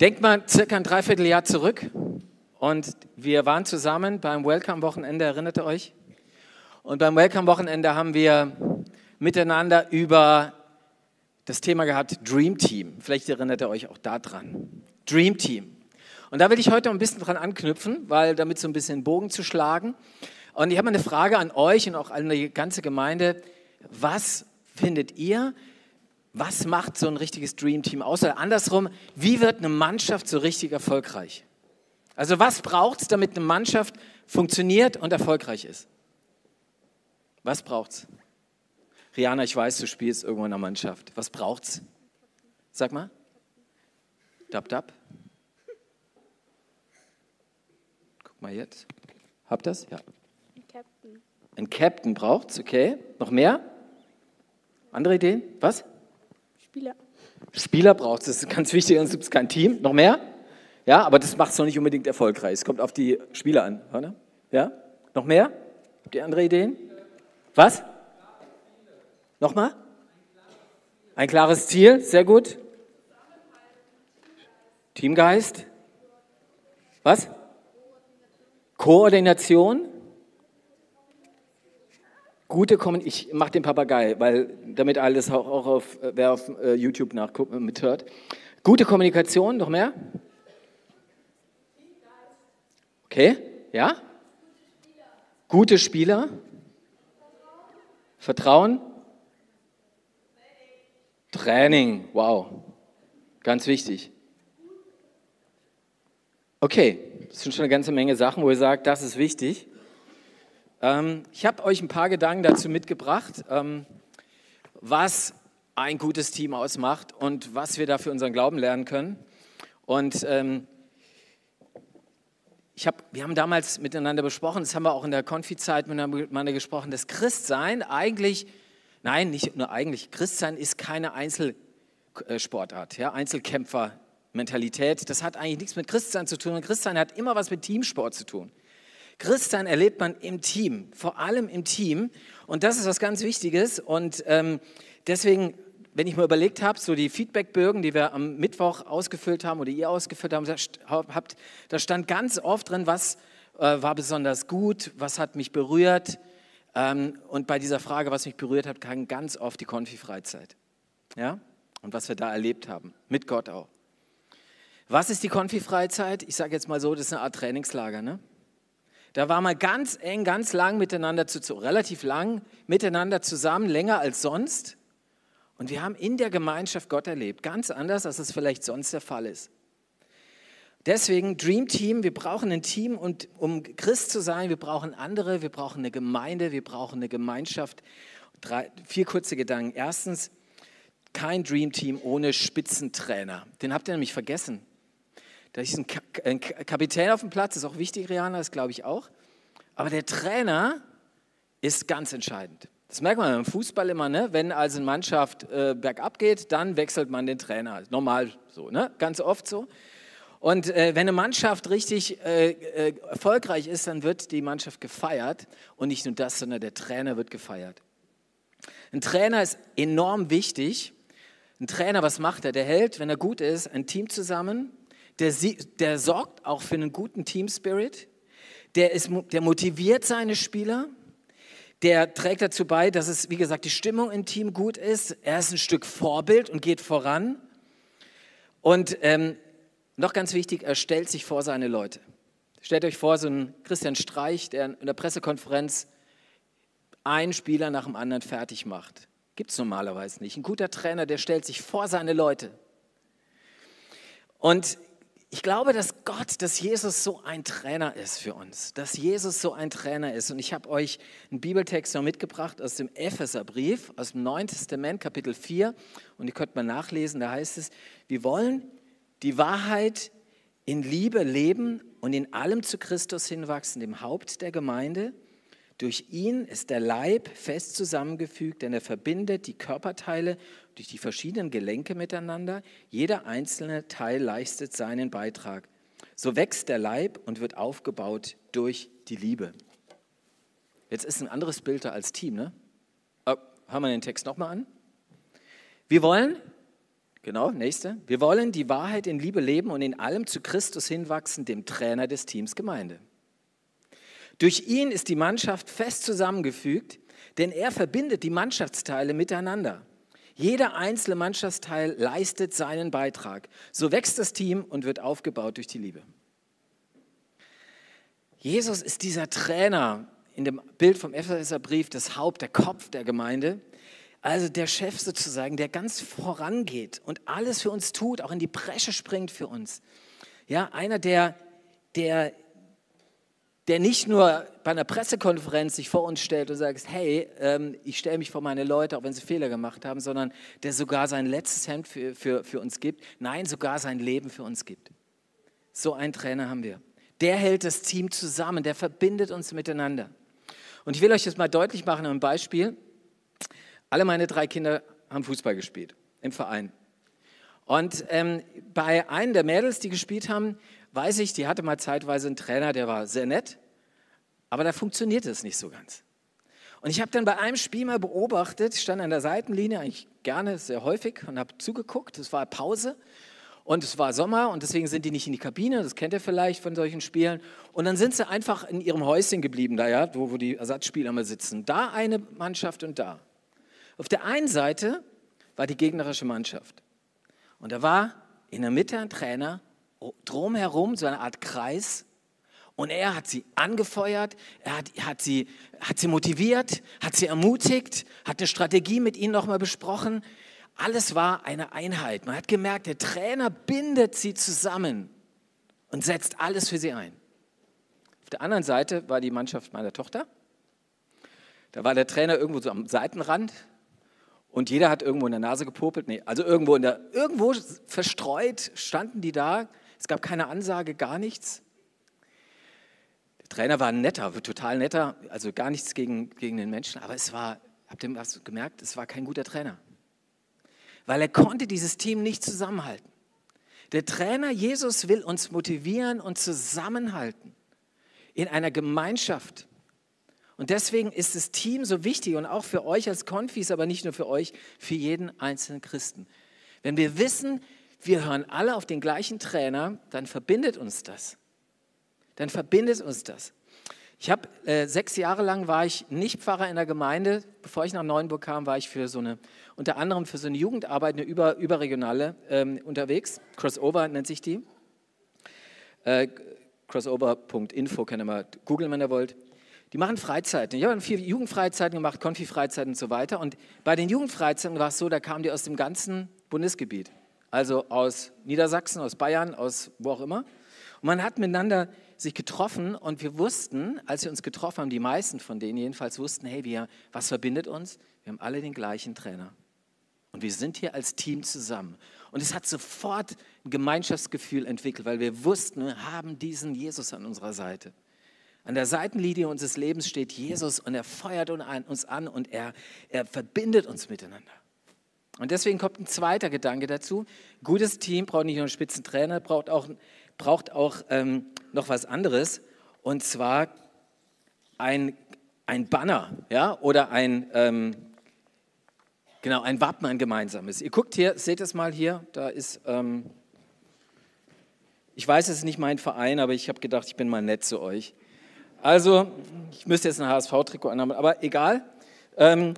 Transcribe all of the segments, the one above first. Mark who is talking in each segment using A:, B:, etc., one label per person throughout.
A: Denkt mal circa ein Dreivierteljahr zurück und wir waren zusammen beim Welcome-Wochenende, erinnert ihr euch? Und beim Welcome-Wochenende haben wir miteinander über das Thema gehabt Dream Team. Vielleicht erinnert ihr euch auch daran. Dream Team. Und da will ich heute ein bisschen dran anknüpfen, weil damit so ein bisschen Bogen zu schlagen. Und ich habe eine Frage an euch und auch an die ganze Gemeinde. Was findet ihr, was macht so ein richtiges Dream Team aus? Oder andersrum, wie wird eine Mannschaft so richtig erfolgreich? Also was braucht es, damit eine Mannschaft funktioniert und erfolgreich ist? Was braucht es? Rihanna, ich weiß, du spielst irgendwo in einer Mannschaft. Was braucht es? Sag mal. Dab, dab. Guck mal jetzt. Habt das? Ja. Ein Captain. Ein Captain braucht's, okay. Noch mehr? Andere Ideen? Was?
B: Spieler.
A: Spieler braucht es, das ist ganz wichtig, sonst gibt es kein Team. Noch mehr? Ja, aber das macht es noch nicht unbedingt erfolgreich. Es kommt auf die Spieler an. Oder? Ja? Noch mehr? Habt ihr andere Ideen? Was? Nochmal? Ein klares Ziel, sehr gut. Teamgeist. Was? Koordination. Gute Kommunikation. Ich mache den Papagei, weil damit alles auch, auch auf, wer auf äh, YouTube nachguckt, mithört. Gute Kommunikation, noch mehr? Okay, ja? Gute Spieler. Vertrauen. Training, wow. Ganz wichtig. Okay, das sind schon eine ganze Menge Sachen, wo ihr sagt, das ist wichtig. Ähm, ich habe euch ein paar Gedanken dazu mitgebracht, ähm, was ein gutes Team ausmacht und was wir da für unseren Glauben lernen können. Und ähm, ich hab, wir haben damals miteinander besprochen, das haben wir auch in der Konfi-Zeit miteinander gesprochen, dass Christsein eigentlich, nein, nicht nur eigentlich, Christsein ist keine Einzelsportart, ja, Einzelkämpfer-Mentalität. Das hat eigentlich nichts mit Christsein zu tun. Christsein hat immer was mit Teamsport zu tun. Christsein erlebt man im Team, vor allem im Team. Und das ist was ganz Wichtiges. Und ähm, deswegen, wenn ich mir überlegt habe, so die Feedbackbögen, die wir am Mittwoch ausgefüllt haben oder ihr ausgefüllt habt, da stand ganz oft drin, was äh, war besonders gut, was hat mich berührt. Ähm, und bei dieser Frage, was mich berührt hat, kam ganz oft die Konfi-Freizeit. Ja? Und was wir da erlebt haben, mit Gott auch. Was ist die Konfi-Freizeit? Ich sage jetzt mal so, das ist eine Art Trainingslager. Ne? Da war man ganz eng, ganz lang miteinander, zu, relativ lang miteinander zusammen, länger als sonst. Und wir haben in der Gemeinschaft Gott erlebt, ganz anders, als es vielleicht sonst der Fall ist. Deswegen Dream Team, wir brauchen ein Team und um Christ zu sein, wir brauchen andere, wir brauchen eine Gemeinde, wir brauchen eine Gemeinschaft. Drei, vier kurze Gedanken. Erstens, kein Dream Team ohne Spitzentrainer. Den habt ihr nämlich vergessen. Da ist ein Kapitän auf dem Platz, ist auch wichtig, Rihanna, das glaube ich auch. Aber der Trainer ist ganz entscheidend. Das merkt man im Fußball immer, ne? wenn also eine Mannschaft äh, bergab geht, dann wechselt man den Trainer. Normal so, ne? ganz oft so. Und äh, wenn eine Mannschaft richtig äh, äh, erfolgreich ist, dann wird die Mannschaft gefeiert. Und nicht nur das, sondern der Trainer wird gefeiert. Ein Trainer ist enorm wichtig. Ein Trainer, was macht er? Der hält, wenn er gut ist, ein Team zusammen der, der sorgt auch für einen guten Team Spirit, der, ist, der motiviert seine Spieler, der trägt dazu bei, dass es, wie gesagt, die Stimmung im Team gut ist. Er ist ein Stück Vorbild und geht voran. Und ähm, noch ganz wichtig, er stellt sich vor seine Leute. Stellt euch vor, so ein Christian Streich, der in der Pressekonferenz einen Spieler nach dem anderen fertig macht. Gibt es normalerweise nicht. Ein guter Trainer, der stellt sich vor seine Leute. Und ich glaube, dass Gott, dass Jesus so ein Trainer ist für uns, dass Jesus so ein Trainer ist. Und ich habe euch einen Bibeltext noch mitgebracht aus dem Epheserbrief, aus dem Neuen Testament, Kapitel 4. Und ihr könnt mal nachlesen, da heißt es, wir wollen die Wahrheit in Liebe leben und in allem zu Christus hinwachsen, dem Haupt der Gemeinde. Durch ihn ist der Leib fest zusammengefügt, denn er verbindet die Körperteile durch die verschiedenen Gelenke miteinander. Jeder einzelne Teil leistet seinen Beitrag. So wächst der Leib und wird aufgebaut durch die Liebe. Jetzt ist ein anderes Bild da als Team, ne? Oh, hören wir den Text nochmal an. Wir wollen Genau, nächste. Wir wollen die Wahrheit in Liebe leben und in allem zu Christus hinwachsen, dem Trainer des Teams Gemeinde. Durch ihn ist die Mannschaft fest zusammengefügt, denn er verbindet die Mannschaftsteile miteinander. Jeder einzelne Mannschaftsteil leistet seinen Beitrag. So wächst das Team und wird aufgebaut durch die Liebe. Jesus ist dieser Trainer in dem Bild vom Epheserbrief, das Haupt, der Kopf der Gemeinde. Also der Chef sozusagen, der ganz vorangeht und alles für uns tut, auch in die Bresche springt für uns. Ja, einer, der, der, der nicht nur bei einer Pressekonferenz sich vor uns stellt und sagt, hey, ähm, ich stelle mich vor meine Leute, auch wenn sie Fehler gemacht haben, sondern der sogar sein letztes Hemd für, für, für uns gibt. Nein, sogar sein Leben für uns gibt. So einen Trainer haben wir. Der hält das Team zusammen, der verbindet uns miteinander. Und ich will euch das mal deutlich machen an Beispiel. Alle meine drei Kinder haben Fußball gespielt im Verein. Und ähm, bei einem der Mädels, die gespielt haben, weiß ich, die hatte mal zeitweise einen Trainer, der war sehr nett, aber da funktionierte es nicht so ganz. Und ich habe dann bei einem Spiel mal beobachtet, ich stand an der Seitenlinie, eigentlich gerne, sehr häufig, und habe zugeguckt. Es war Pause und es war Sommer und deswegen sind die nicht in die Kabine, das kennt ihr vielleicht von solchen Spielen. Und dann sind sie einfach in ihrem Häuschen geblieben, da ja, wo, wo die Ersatzspieler mal sitzen. Da eine Mannschaft und da. Auf der einen Seite war die gegnerische Mannschaft. Und da war in der Mitte ein Trainer, drumherum so eine Art Kreis. Und er hat sie angefeuert, er hat, hat, sie, hat sie motiviert, hat sie ermutigt, hat eine Strategie mit ihnen nochmal besprochen. Alles war eine Einheit. Man hat gemerkt, der Trainer bindet sie zusammen und setzt alles für sie ein. Auf der anderen Seite war die Mannschaft meiner Tochter. Da war der Trainer irgendwo so am Seitenrand, und jeder hat irgendwo in der Nase gepopelt. Nee, also irgendwo, in der, irgendwo verstreut standen die da. Es gab keine Ansage, gar nichts. Trainer war netter, total netter, also gar nichts gegen, gegen den Menschen. Aber es war, habt ihr was gemerkt, es war kein guter Trainer. Weil er konnte dieses Team nicht zusammenhalten. Der Trainer Jesus will uns motivieren und zusammenhalten in einer Gemeinschaft. Und deswegen ist das Team so wichtig und auch für euch als Konfis, aber nicht nur für euch, für jeden einzelnen Christen. Wenn wir wissen, wir hören alle auf den gleichen Trainer, dann verbindet uns das. Dann verbindet uns das. Ich habe äh, sechs Jahre lang war ich nicht Pfarrer in der Gemeinde. Bevor ich nach Neuenburg kam, war ich für so eine, unter anderem für so eine Jugendarbeit, eine über, überregionale ähm, unterwegs. Crossover nennt sich die. Äh, crossover.info könnt ihr mal googeln, wenn ihr wollt. Die machen Freizeiten. Ich habe vier Jugendfreizeiten gemacht, Konfi-Freizeiten und so weiter. Und bei den Jugendfreizeiten war es so, da kamen die aus dem ganzen Bundesgebiet. Also aus Niedersachsen, aus Bayern, aus wo auch immer. Und man hat miteinander sich getroffen und wir wussten, als wir uns getroffen haben, die meisten von denen jedenfalls wussten, hey, wir, was verbindet uns? Wir haben alle den gleichen Trainer. Und wir sind hier als Team zusammen. Und es hat sofort ein Gemeinschaftsgefühl entwickelt, weil wir wussten, wir haben diesen Jesus an unserer Seite. An der Seitenlinie unseres Lebens steht Jesus und er feuert uns an und er, er verbindet uns miteinander. Und deswegen kommt ein zweiter Gedanke dazu. Gutes Team braucht nicht nur einen Spitzentrainer, braucht auch, braucht auch ähm, noch was anderes. Und zwar ein, ein Banner ja, oder ein, ähm, genau, ein Wappen, ein gemeinsames. Ihr guckt hier, seht es mal hier, da ist, ähm, ich weiß, es ist nicht mein Verein, aber ich habe gedacht, ich bin mal nett zu euch. Also, ich müsste jetzt ein HSV-Trikot anhaben, aber egal. Ähm,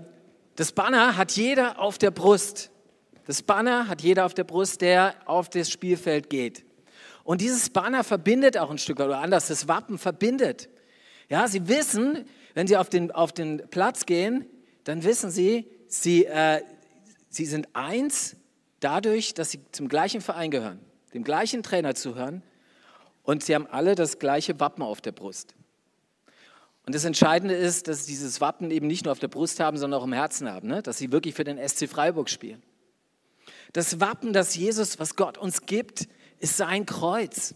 A: das Banner hat jeder auf der Brust. Das Banner hat jeder auf der Brust, der auf das Spielfeld geht. Und dieses Banner verbindet auch ein Stück oder anders, das Wappen verbindet. Ja, sie wissen, wenn sie auf den, auf den Platz gehen, dann wissen sie, sie, äh, sie sind eins dadurch, dass sie zum gleichen Verein gehören, dem gleichen Trainer zuhören und sie haben alle das gleiche Wappen auf der Brust. Und das Entscheidende ist, dass sie dieses Wappen eben nicht nur auf der Brust haben, sondern auch im Herzen haben, ne? dass sie wirklich für den SC Freiburg spielen. Das Wappen, das Jesus, was Gott uns gibt, ist sein Kreuz.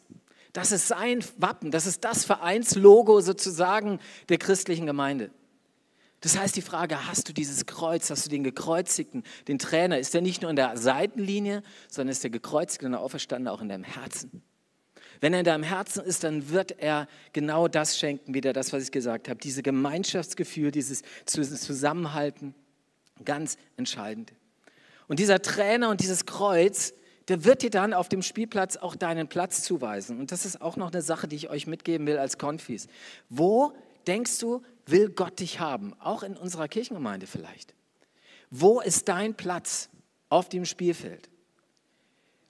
A: Das ist sein Wappen, das ist das Vereinslogo sozusagen der christlichen Gemeinde. Das heißt, die Frage, hast du dieses Kreuz, hast du den Gekreuzigten, den Trainer, ist der nicht nur in der Seitenlinie, sondern ist der Gekreuzigte und der Auferstandene auch in deinem Herzen? Wenn er in deinem Herzen ist, dann wird er genau das schenken, wieder das, was ich gesagt habe, diese Gemeinschaftsgefühl, dieses Zusammenhalten, ganz entscheidend. Und dieser Trainer und dieses Kreuz, der wird dir dann auf dem Spielplatz auch deinen Platz zuweisen. Und das ist auch noch eine Sache, die ich euch mitgeben will als Konfis. Wo denkst du, will Gott dich haben? Auch in unserer Kirchengemeinde vielleicht. Wo ist dein Platz auf dem Spielfeld?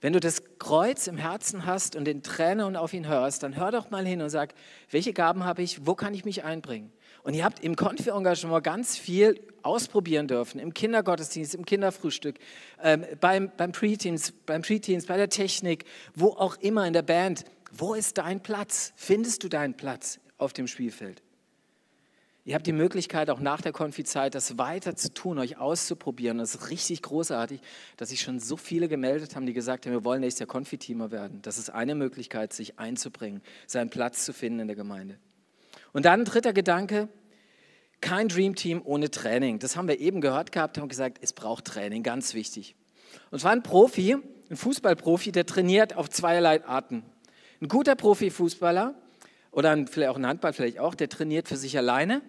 A: Wenn du das Kreuz im Herzen hast und den Trainer und auf ihn hörst, dann hör doch mal hin und sag, welche Gaben habe ich, wo kann ich mich einbringen? Und ihr habt im Konfi-Engagement ganz viel ausprobieren dürfen, im Kindergottesdienst, im Kinderfrühstück, ähm, beim, beim Preteens, beim Preteens, bei der Technik, wo auch immer in der Band. Wo ist dein Platz? Findest du deinen Platz auf dem Spielfeld? Ihr habt die Möglichkeit, auch nach der Konfizeit das weiter zu tun, euch auszuprobieren. Das ist richtig großartig, dass sich schon so viele gemeldet haben, die gesagt haben, wir wollen nächstes Jahr Konfiteamer werden. Das ist eine Möglichkeit, sich einzubringen, seinen Platz zu finden in der Gemeinde. Und dann dritter Gedanke, kein Dream Team ohne Training. Das haben wir eben gehört gehabt, haben gesagt, es braucht Training, ganz wichtig. Und zwar ein Profi, ein Fußballprofi, der trainiert auf zweierlei Arten. Ein guter Profifußballer oder ein, vielleicht auch ein Handball vielleicht auch, der trainiert für sich alleine,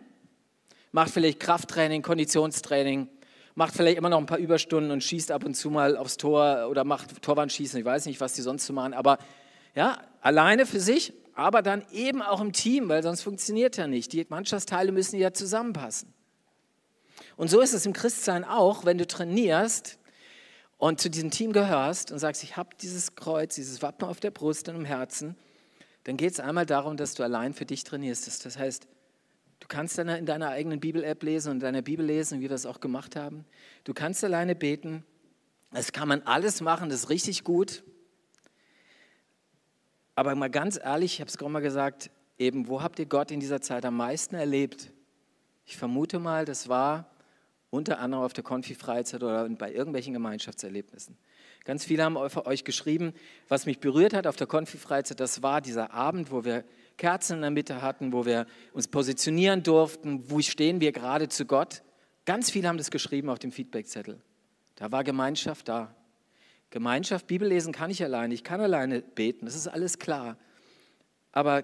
A: macht vielleicht Krafttraining, Konditionstraining, macht vielleicht immer noch ein paar Überstunden und schießt ab und zu mal aufs Tor oder macht Torwandschießen, ich weiß nicht, was die sonst so machen, aber ja, alleine für sich, aber dann eben auch im Team, weil sonst funktioniert ja nicht. Die Mannschaftsteile müssen ja zusammenpassen. Und so ist es im Christsein auch, wenn du trainierst und zu diesem Team gehörst und sagst, ich habe dieses Kreuz, dieses Wappen auf der Brust und im Herzen, dann geht es einmal darum, dass du allein für dich trainierst. Das heißt, du kannst in deiner eigenen Bibel-App lesen und in deiner Bibel lesen, wie wir es auch gemacht haben. Du kannst alleine beten. Das kann man alles machen, das ist richtig gut. Aber mal ganz ehrlich, ich habe es gerade mal gesagt, eben, wo habt ihr Gott in dieser Zeit am meisten erlebt? Ich vermute mal, das war unter anderem auf der Konfi-Freizeit oder bei irgendwelchen Gemeinschaftserlebnissen. Ganz viele haben euch geschrieben, was mich berührt hat auf der Konfi-Freizeit, das war dieser Abend, wo wir Kerzen in der Mitte hatten, wo wir uns positionieren durften, wo stehen wir gerade zu Gott. Ganz viele haben das geschrieben auf dem Feedbackzettel. Da war Gemeinschaft da. Gemeinschaft, Bibel lesen kann ich alleine, ich kann alleine beten, das ist alles klar. Aber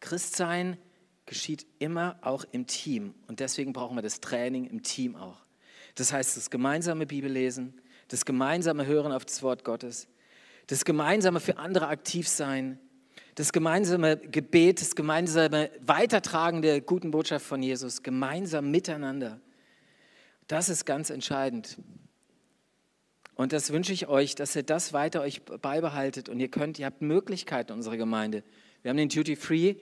A: Christsein geschieht immer auch im Team und deswegen brauchen wir das Training im Team auch. Das heißt, das gemeinsame Bibellesen, das gemeinsame Hören auf das Wort Gottes, das gemeinsame für andere aktiv sein, das gemeinsame Gebet, das gemeinsame Weitertragen der guten Botschaft von Jesus, gemeinsam miteinander. Das ist ganz entscheidend. Und das wünsche ich euch, dass ihr das weiter euch beibehaltet. Und ihr könnt, ihr habt Möglichkeiten in unserer Gemeinde. Wir haben den Duty Free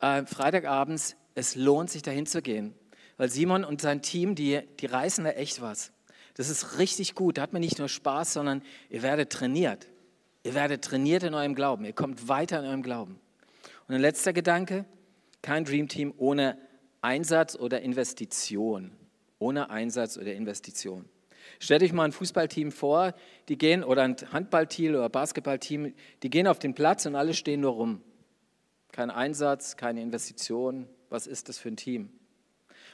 A: äh, Freitagabends. Es lohnt sich, dahin zu gehen. Weil Simon und sein Team, die, die reißen da echt was. Das ist richtig gut. Da hat man nicht nur Spaß, sondern ihr werdet trainiert. Ihr werdet trainiert in eurem Glauben. Ihr kommt weiter in eurem Glauben. Und ein letzter Gedanke: kein Dream Team ohne Einsatz oder Investition. Ohne Einsatz oder Investition. Stellt euch mal ein Fußballteam vor, die gehen, oder ein Handballteam oder Basketballteam, die gehen auf den Platz und alle stehen nur rum. Kein Einsatz, keine Investition. Was ist das für ein Team?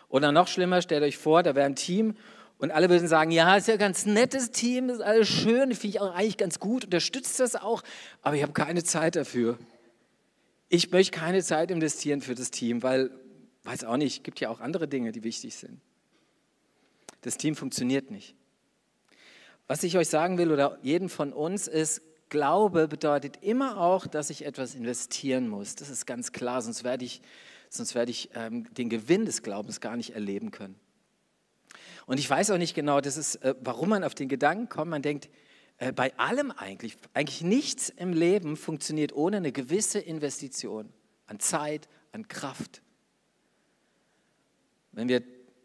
A: Oder noch schlimmer, stellt euch vor, da wäre ein Team und alle würden sagen, ja, ist ja ein ganz nettes Team, ist alles schön, finde ich auch eigentlich ganz gut, unterstützt das auch, aber ich habe keine Zeit dafür. Ich möchte keine Zeit investieren für das Team, weil, weiß auch nicht, gibt ja auch andere Dinge, die wichtig sind. Das Team funktioniert nicht. Was ich euch sagen will oder jedem von uns ist, Glaube bedeutet immer auch, dass ich etwas investieren muss. Das ist ganz klar, sonst werde ich, sonst werde ich ähm, den Gewinn des Glaubens gar nicht erleben können. Und ich weiß auch nicht genau, das ist, äh, warum man auf den Gedanken kommt. Man denkt, äh, bei allem eigentlich, eigentlich nichts im Leben funktioniert ohne eine gewisse Investition an Zeit, an Kraft. Wenn wir,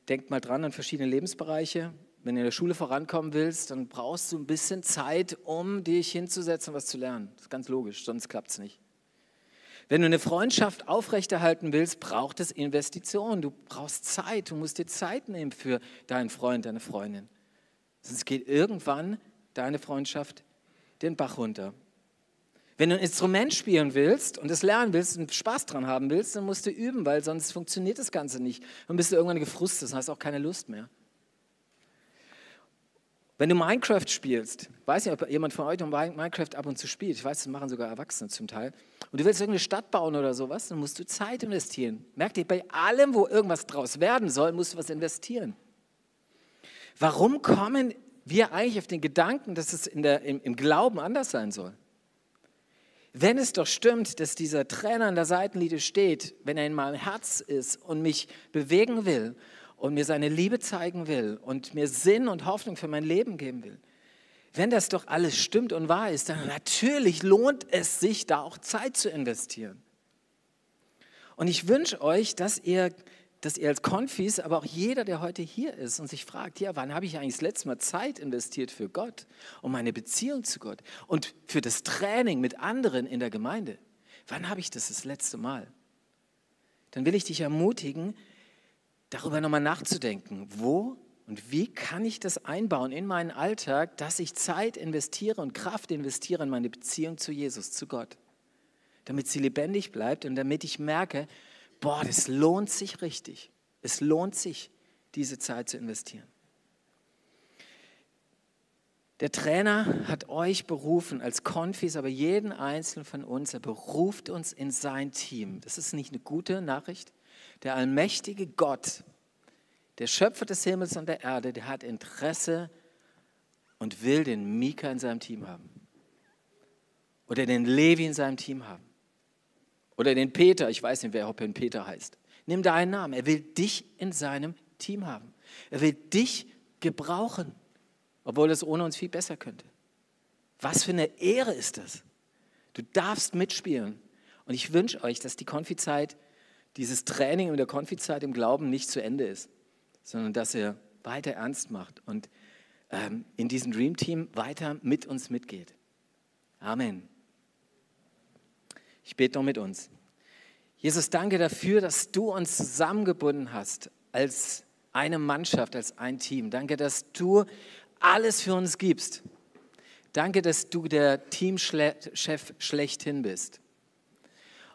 A: denkt mal dran an verschiedene Lebensbereiche, wenn du in der Schule vorankommen willst, dann brauchst du ein bisschen Zeit, um dich hinzusetzen und was zu lernen. Das ist ganz logisch, sonst klappt es nicht. Wenn du eine Freundschaft aufrechterhalten willst, braucht es Investitionen. Du brauchst Zeit. Du musst dir Zeit nehmen für deinen Freund, deine Freundin. Sonst geht irgendwann deine Freundschaft den Bach runter. Wenn du ein Instrument spielen willst und es lernen willst und Spaß dran haben willst, dann musst du üben, weil sonst funktioniert das Ganze nicht. Dann bist du irgendwann gefrustet und hast auch keine Lust mehr. Wenn du Minecraft spielst, weiß nicht, ob jemand von euch noch Minecraft ab und zu spielt, ich weiß, das machen sogar Erwachsene zum Teil, und du willst irgendeine Stadt bauen oder sowas, dann musst du Zeit investieren. Merkt ihr, bei allem, wo irgendwas draus werden soll, musst du was investieren. Warum kommen wir eigentlich auf den Gedanken, dass es der, im, im Glauben anders sein soll. Wenn es doch stimmt, dass dieser Trainer an der Seitenlinie steht, wenn er in meinem Herz ist und mich bewegen will und mir seine Liebe zeigen will und mir Sinn und Hoffnung für mein Leben geben will, wenn das doch alles stimmt und wahr ist, dann natürlich lohnt es sich, da auch Zeit zu investieren. Und ich wünsche euch, dass ihr, dass ihr als Konfis, aber auch jeder, der heute hier ist und sich fragt, ja, wann habe ich eigentlich das letzte Mal Zeit investiert für Gott und meine Beziehung zu Gott und für das Training mit anderen in der Gemeinde? Wann habe ich das das letzte Mal? Dann will ich dich ermutigen, darüber nochmal nachzudenken. Wo und wie kann ich das einbauen in meinen Alltag, dass ich Zeit investiere und Kraft investiere in meine Beziehung zu Jesus, zu Gott? Damit sie lebendig bleibt und damit ich merke, boah, das lohnt sich richtig. Es lohnt sich, diese Zeit zu investieren. Der Trainer hat euch berufen als Konfis, aber jeden einzelnen von uns, er beruft uns in sein Team. Das ist nicht eine gute Nachricht. Der allmächtige Gott der Schöpfer des Himmels und der Erde, der hat Interesse und will den Mika in seinem Team haben. Oder den Levi in seinem Team haben. Oder den Peter, ich weiß nicht, wer Hoppen Peter heißt. Nimm da einen Namen. Er will dich in seinem Team haben. Er will dich gebrauchen, obwohl es ohne uns viel besser könnte. Was für eine Ehre ist das? Du darfst mitspielen. Und ich wünsche euch, dass die Konfizeit, dieses Training in der Konfizeit im Glauben nicht zu Ende ist sondern dass er weiter ernst macht und ähm, in diesem Dream Team weiter mit uns mitgeht. Amen. Ich bete noch mit uns. Jesus, danke dafür, dass du uns zusammengebunden hast als eine Mannschaft, als ein Team. Danke, dass du alles für uns gibst. Danke, dass du der Teamchef schlechthin bist.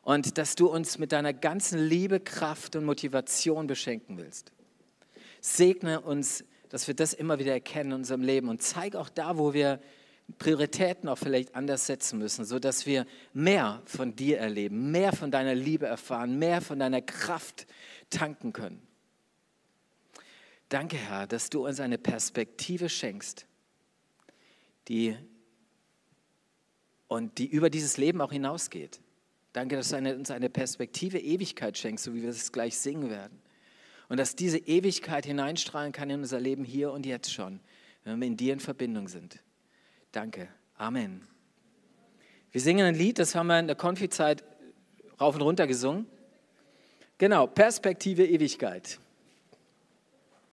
A: Und dass du uns mit deiner ganzen Liebe, Kraft und Motivation beschenken willst. Segne uns, dass wir das immer wieder erkennen in unserem Leben und zeige auch da, wo wir Prioritäten auch vielleicht anders setzen müssen, sodass wir mehr von dir erleben, mehr von deiner Liebe erfahren, mehr von deiner Kraft tanken können. Danke, Herr, dass du uns eine Perspektive schenkst, die und die über dieses Leben auch hinausgeht. Danke, dass du uns eine Perspektive Ewigkeit schenkst, so wie wir es gleich singen werden. Und dass diese Ewigkeit hineinstrahlen kann in unser Leben hier und jetzt schon, wenn wir in dir in Verbindung sind. Danke. Amen. Wir singen ein Lied, das haben wir in der Konfizeit rauf und runter gesungen. Genau, Perspektive Ewigkeit.